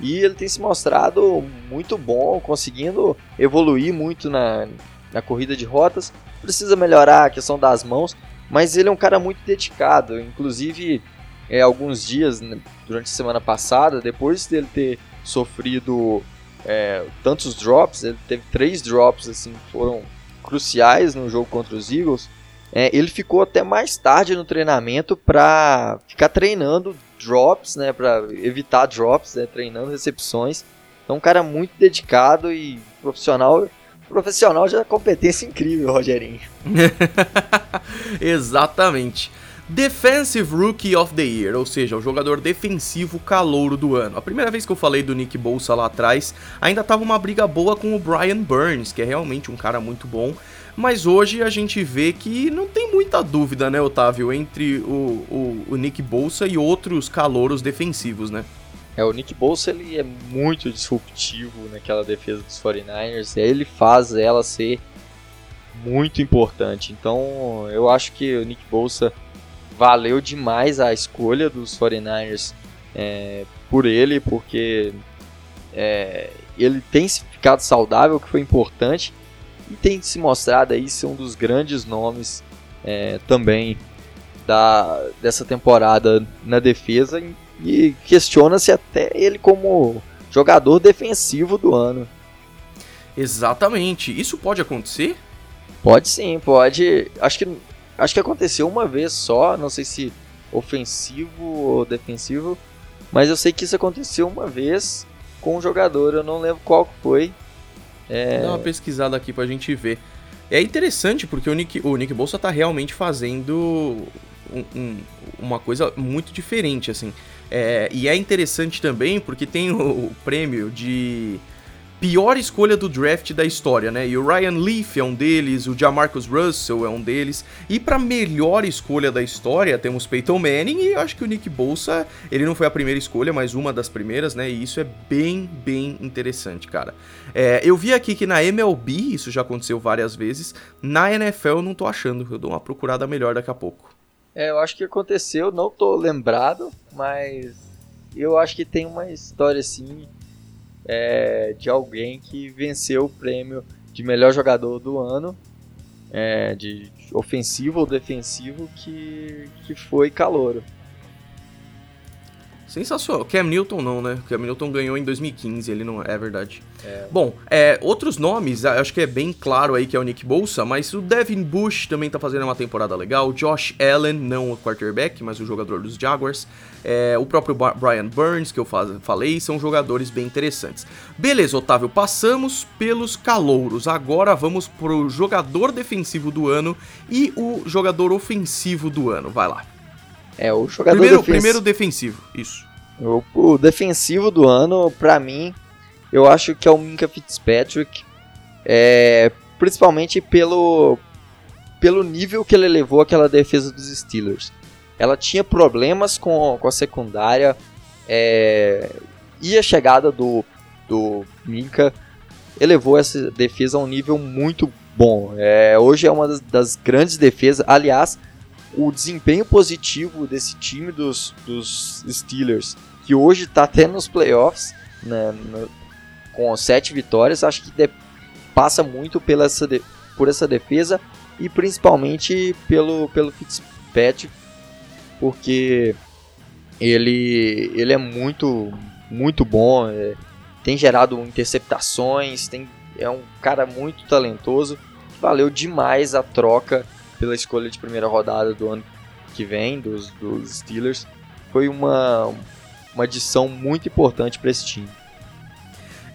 E ele tem se mostrado muito bom, conseguindo evoluir muito na, na corrida de rotas. Precisa melhorar a questão das mãos, mas ele é um cara muito dedicado. Inclusive, é, alguns dias né, durante a semana passada, depois dele ter sofrido é, tantos drops, ele teve três drops assim, foram cruciais no jogo contra os Eagles. É, ele ficou até mais tarde no treinamento para ficar treinando drops, né, para evitar drops, né, treinando recepções. Então, um cara muito dedicado e profissional, profissional de competência incrível, Rogerinho. <laughs> Exatamente. Defensive Rookie of the Year, ou seja, o jogador defensivo calouro do ano. A primeira vez que eu falei do Nick Bolsa lá atrás, ainda tava uma briga boa com o Brian Burns, que é realmente um cara muito bom. Mas hoje a gente vê que não tem muita dúvida, né, Otávio, entre o, o, o Nick Bolsa e outros calouros defensivos, né? É, o Nick Bolsa ele é muito disruptivo naquela defesa dos 49ers, ele faz ela ser muito importante. Então, eu acho que o Nick Bolsa valeu demais a escolha dos 49ers é, por ele, porque é, ele tem ficado saudável, que foi importante, e tem se mostrado aí ser um dos grandes nomes é, também da, dessa temporada na defesa e questiona-se até ele como jogador defensivo do ano. Exatamente. Isso pode acontecer? Pode sim, pode. Acho que acho que aconteceu uma vez só, não sei se ofensivo ou defensivo, mas eu sei que isso aconteceu uma vez com um jogador, eu não lembro qual foi. É... Dá uma pesquisada aqui pra gente ver. É interessante porque o Nick, o Nick Bolsa tá realmente fazendo um, um, uma coisa muito diferente, assim. É, e é interessante também porque tem o, o prêmio de pior escolha do draft da história, né? E o Ryan Leaf é um deles, o Jamarcus Russell é um deles. E para melhor escolha da história, temos Peyton Manning e acho que o Nick Bolsa, ele não foi a primeira escolha, mas uma das primeiras, né? E isso é bem, bem interessante, cara. É, eu vi aqui que na MLB, isso já aconteceu várias vezes, na NFL eu não tô achando, eu dou uma procurada melhor daqui a pouco. É, eu acho que aconteceu, não tô lembrado, mas eu acho que tem uma história assim é, de alguém que venceu o prêmio de melhor jogador do ano, é, de ofensivo ou defensivo, que, que foi Calouro. Sensacional. Cam Newton não, né? Cam Newton ganhou em 2015, ele não é, é verdade. É. Bom, é, outros nomes, acho que é bem claro aí que é o Nick Bolsa, mas o Devin Bush também tá fazendo uma temporada legal. Josh Allen, não o quarterback, mas o jogador dos Jaguars. É, o próprio Brian Burns, que eu falei, são jogadores bem interessantes. Beleza, Otávio, passamos pelos calouros. Agora vamos pro jogador defensivo do ano e o jogador ofensivo do ano. Vai lá. É, o jogador primeiro, defensivo. primeiro defensivo, isso. O, o, defensivo do ano, pra mim, eu acho que é o Minka Fitzpatrick. É, principalmente pelo, pelo nível que ele levou aquela defesa dos Steelers. Ela tinha problemas com, com a secundária. É, e a chegada do, do Minka elevou essa defesa a um nível muito bom. É, hoje é uma das, das grandes defesas. Aliás, o desempenho positivo desse time dos, dos Steelers, que hoje está até nos playoffs, né, no, com sete vitórias, acho que de, passa muito pela essa de, por essa defesa e principalmente pelo, pelo Fitzpatrick, porque ele, ele é muito, muito bom, é, tem gerado interceptações, tem, é um cara muito talentoso. Valeu demais a troca pela escolha de primeira rodada do ano que vem, dos, dos Steelers. Foi uma, uma adição muito importante para esse time.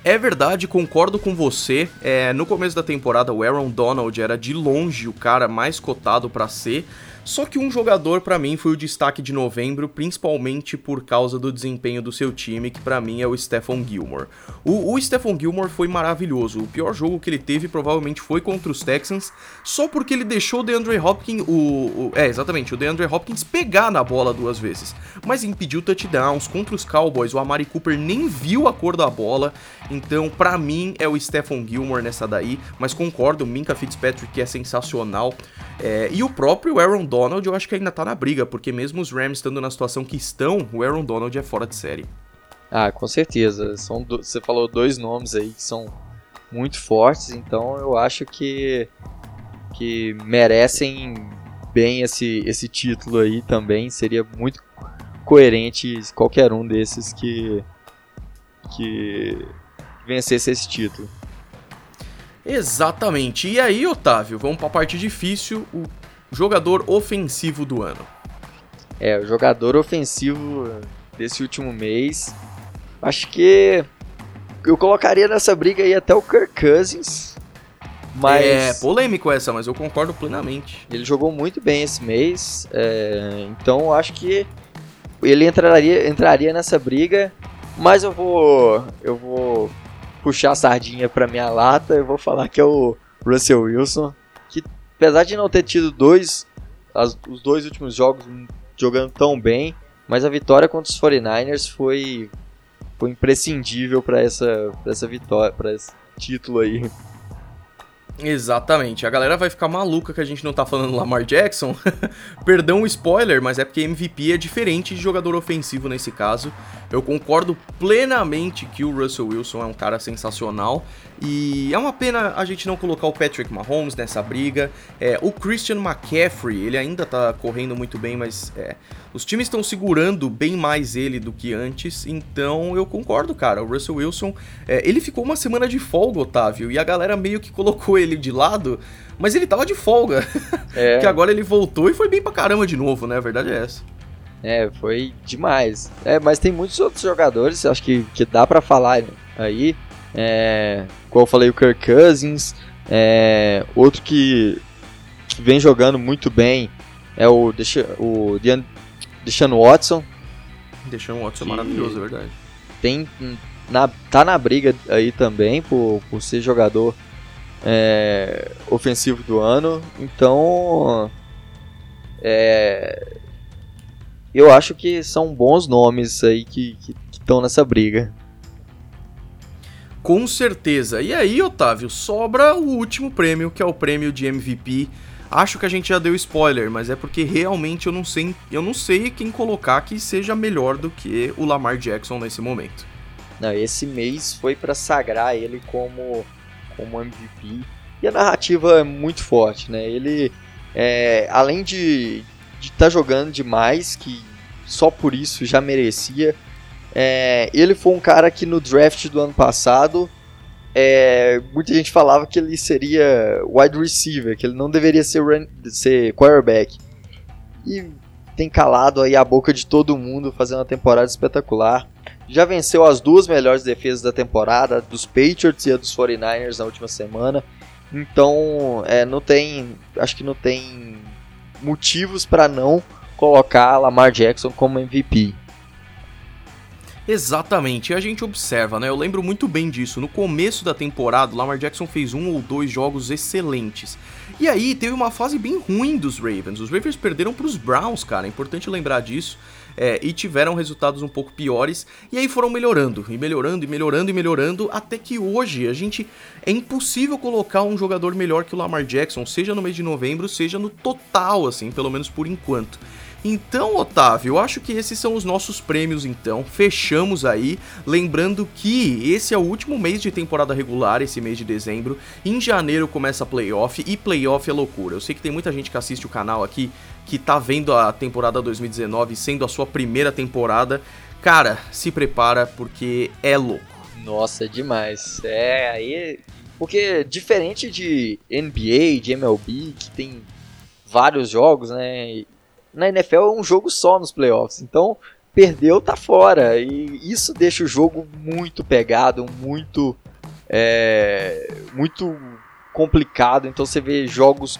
É verdade, concordo com você. É, no começo da temporada, o Aaron Donald era de longe o cara mais cotado para ser. Só que um jogador para mim foi o destaque de novembro, principalmente por causa do desempenho do seu time, que para mim é o Stephon Gilmore. O, o Stephon Gilmore foi maravilhoso. O pior jogo que ele teve provavelmente foi contra os Texans, só porque ele deixou o DeAndre Hopkins, o, o é exatamente, o DeAndre Hopkins pegar na bola duas vezes, mas impediu touchdowns contra os Cowboys. O Amari Cooper nem viu a cor da bola, então para mim é o Stephon Gilmore nessa daí, mas concordo, o Minka Fitzpatrick é sensacional. É, e o próprio Aaron Donald eu acho que ainda tá na briga, porque mesmo os Rams estando na situação que estão, o Aaron Donald é fora de série. Ah, com certeza. São do... Você falou dois nomes aí que são muito fortes, então eu acho que, que merecem bem esse, esse título aí também. Seria muito coerente qualquer um desses que, que vencesse esse título. Exatamente. E aí, Otávio, vamos para a parte difícil, o jogador ofensivo do ano. É, o jogador ofensivo desse último mês, acho que eu colocaria nessa briga aí até o Kirk Cousins. Mas é polêmico essa, mas eu concordo plenamente. Ele jogou muito bem esse mês, é, então acho que ele entraria, entraria nessa briga. Mas eu vou, eu vou puxar a sardinha pra minha lata, eu vou falar que é o Russell Wilson, apesar de não ter tido dois, as, os dois últimos jogos jogando tão bem, mas a vitória contra os 49ers foi, foi imprescindível para essa, pra essa vitória, para esse título aí. Exatamente. A galera vai ficar maluca que a gente não tá falando Lamar Jackson. <laughs> Perdão o spoiler, mas é porque MVP é diferente de jogador ofensivo nesse caso. Eu concordo plenamente que o Russell Wilson é um cara sensacional E é uma pena a gente não colocar o Patrick Mahomes nessa briga. É, o Christian McCaffrey, ele ainda tá correndo muito bem, mas é, os times estão segurando bem mais ele do que antes. Então eu concordo, cara. O Russell Wilson, é, ele ficou uma semana de folga, Otávio, e a galera meio que colocou ele de lado, mas ele tava de folga. <laughs> É. Porque agora ele voltou e foi bem pra caramba de novo, né? A verdade é essa. É, foi demais. É, mas tem muitos outros jogadores, acho que, que dá para falar aí. É, como eu falei, o Kirk Cousins. É, outro que, que, vem jogando muito bem é o, Desha, o Deshaun Watson. Deshaun Watson é maravilhoso, é verdade. Tem, na, tá na briga aí também por, por ser jogador é, ofensivo do ano. Então, é, eu acho que são bons nomes aí que estão nessa briga. Com certeza. E aí, Otávio, sobra o último prêmio, que é o prêmio de MVP. Acho que a gente já deu spoiler, mas é porque realmente eu não sei, eu não sei quem colocar que seja melhor do que o Lamar Jackson nesse momento. Não, esse mês foi para sagrar ele como como MVP. E a narrativa é muito forte, né? Ele, é, além de estar tá jogando demais, que só por isso já merecia, é, ele foi um cara que no draft do ano passado, é, muita gente falava que ele seria wide receiver, que ele não deveria ser, run, ser quarterback. E tem calado aí a boca de todo mundo, fazendo uma temporada espetacular. Já venceu as duas melhores defesas da temporada, dos Patriots e a dos 49ers na última semana. Então, é, não tem, acho que não tem motivos para não colocar Lamar Jackson como MVP. Exatamente, e a gente observa, né? Eu lembro muito bem disso. No começo da temporada, o Lamar Jackson fez um ou dois jogos excelentes. E aí teve uma fase bem ruim dos Ravens. Os Ravens perderam para os Browns, cara. É importante lembrar disso. É, e tiveram resultados um pouco piores. E aí foram melhorando, e melhorando, e melhorando, e melhorando, até que hoje a gente. É impossível colocar um jogador melhor que o Lamar Jackson, seja no mês de novembro, seja no total, assim, pelo menos por enquanto. Então, Otávio, eu acho que esses são os nossos prêmios então. Fechamos aí, lembrando que esse é o último mês de temporada regular, esse mês de dezembro. Em janeiro começa playoff e playoff é loucura. Eu sei que tem muita gente que assiste o canal aqui que tá vendo a temporada 2019 sendo a sua primeira temporada. Cara, se prepara porque é louco. Nossa, é demais. É, aí porque diferente de NBA, de MLB, que tem vários jogos, né? Na NFL é um jogo só nos playoffs. Então, perdeu, tá fora. E isso deixa o jogo muito pegado, muito. É, muito complicado. Então você vê jogos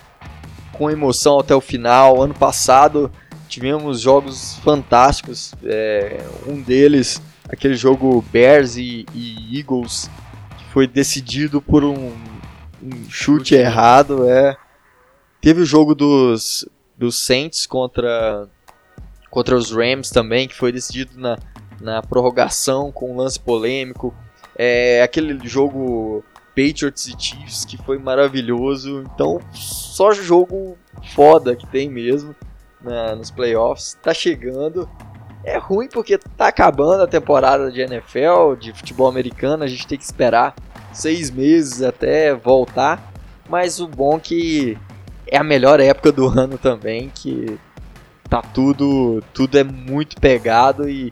com emoção até o final. Ano passado tivemos jogos fantásticos. É, um deles, aquele jogo Bears e, e, Eagles, que foi decidido por um, um chute errado. É. Teve o jogo dos, dos Saints contra, contra os Rams também, que foi decidido na, na prorrogação com um lance polêmico. É, aquele jogo Patriots e Chiefs que foi maravilhoso. Então, só jogo foda que tem mesmo na, nos playoffs. Tá chegando. É ruim porque tá acabando a temporada de NFL, de futebol americano. A gente tem que esperar seis meses até voltar. Mas o bom é que é a melhor época do <laughs> ano também, que tá tudo, tudo é muito pegado e,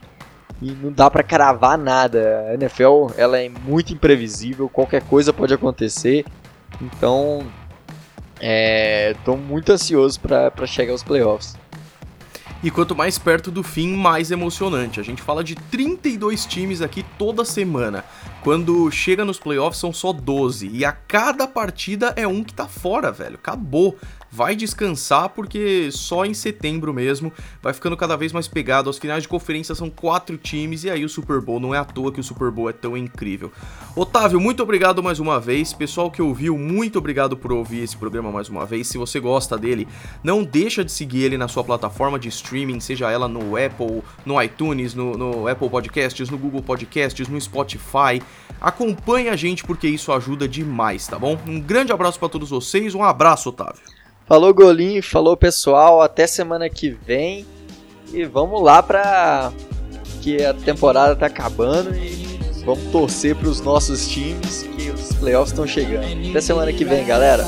e não dá para cravar nada. A NFL ela é muito imprevisível, qualquer coisa pode acontecer. Então, é, tô muito ansioso para chegar aos playoffs. E quanto mais perto do fim, mais emocionante. A gente fala de 32 times aqui toda semana. Quando chega nos playoffs são só 12 e a cada partida é um que tá fora, velho. Acabou vai descansar porque só em setembro mesmo vai ficando cada vez mais pegado. As finais de conferência são quatro times e aí o Super Bowl não é à toa que o Super Bowl é tão incrível. Otávio, muito obrigado mais uma vez. Pessoal que ouviu, muito obrigado por ouvir esse programa mais uma vez. Se você gosta dele, não deixa de seguir ele na sua plataforma de streaming, seja ela no Apple, no iTunes, no, no Apple Podcasts, no Google Podcasts, no Spotify. Acompanhe a gente porque isso ajuda demais, tá bom? Um grande abraço para todos vocês, um abraço, Otávio. Falou Golinho, falou pessoal, até semana que vem. E vamos lá pra que a temporada tá acabando e Vamos torcer para os nossos times que os playoffs estão chegando. Até semana que vem, galera.